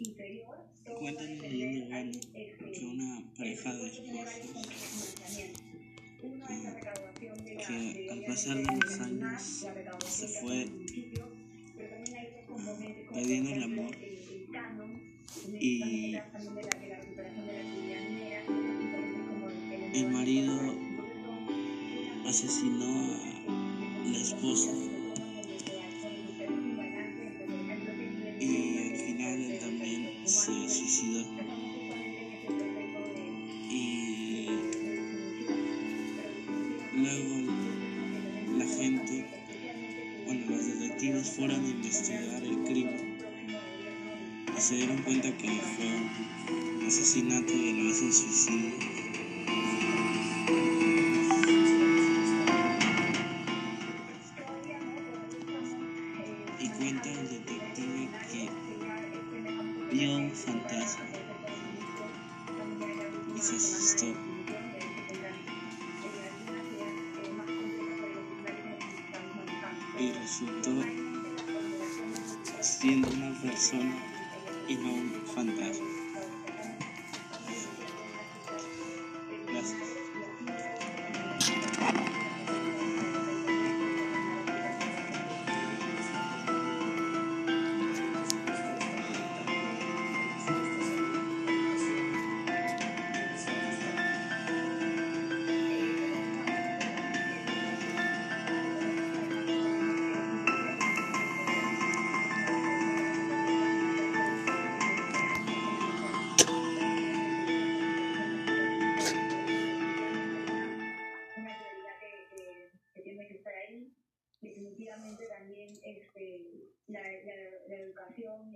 Cuenta la leyenda urbana que una pareja de esposos que, que al pasar de los años se fue perdiendo el amor y el marido asesinó a la esposa luego la gente bueno los detectives fueron a investigar el crimen y se dieron cuenta que fue un asesinato y a la vez un suicidio y cuenta el detective que vio un fantasma y se asustó. Y resultó siendo una persona y no un fantasma. Dòng.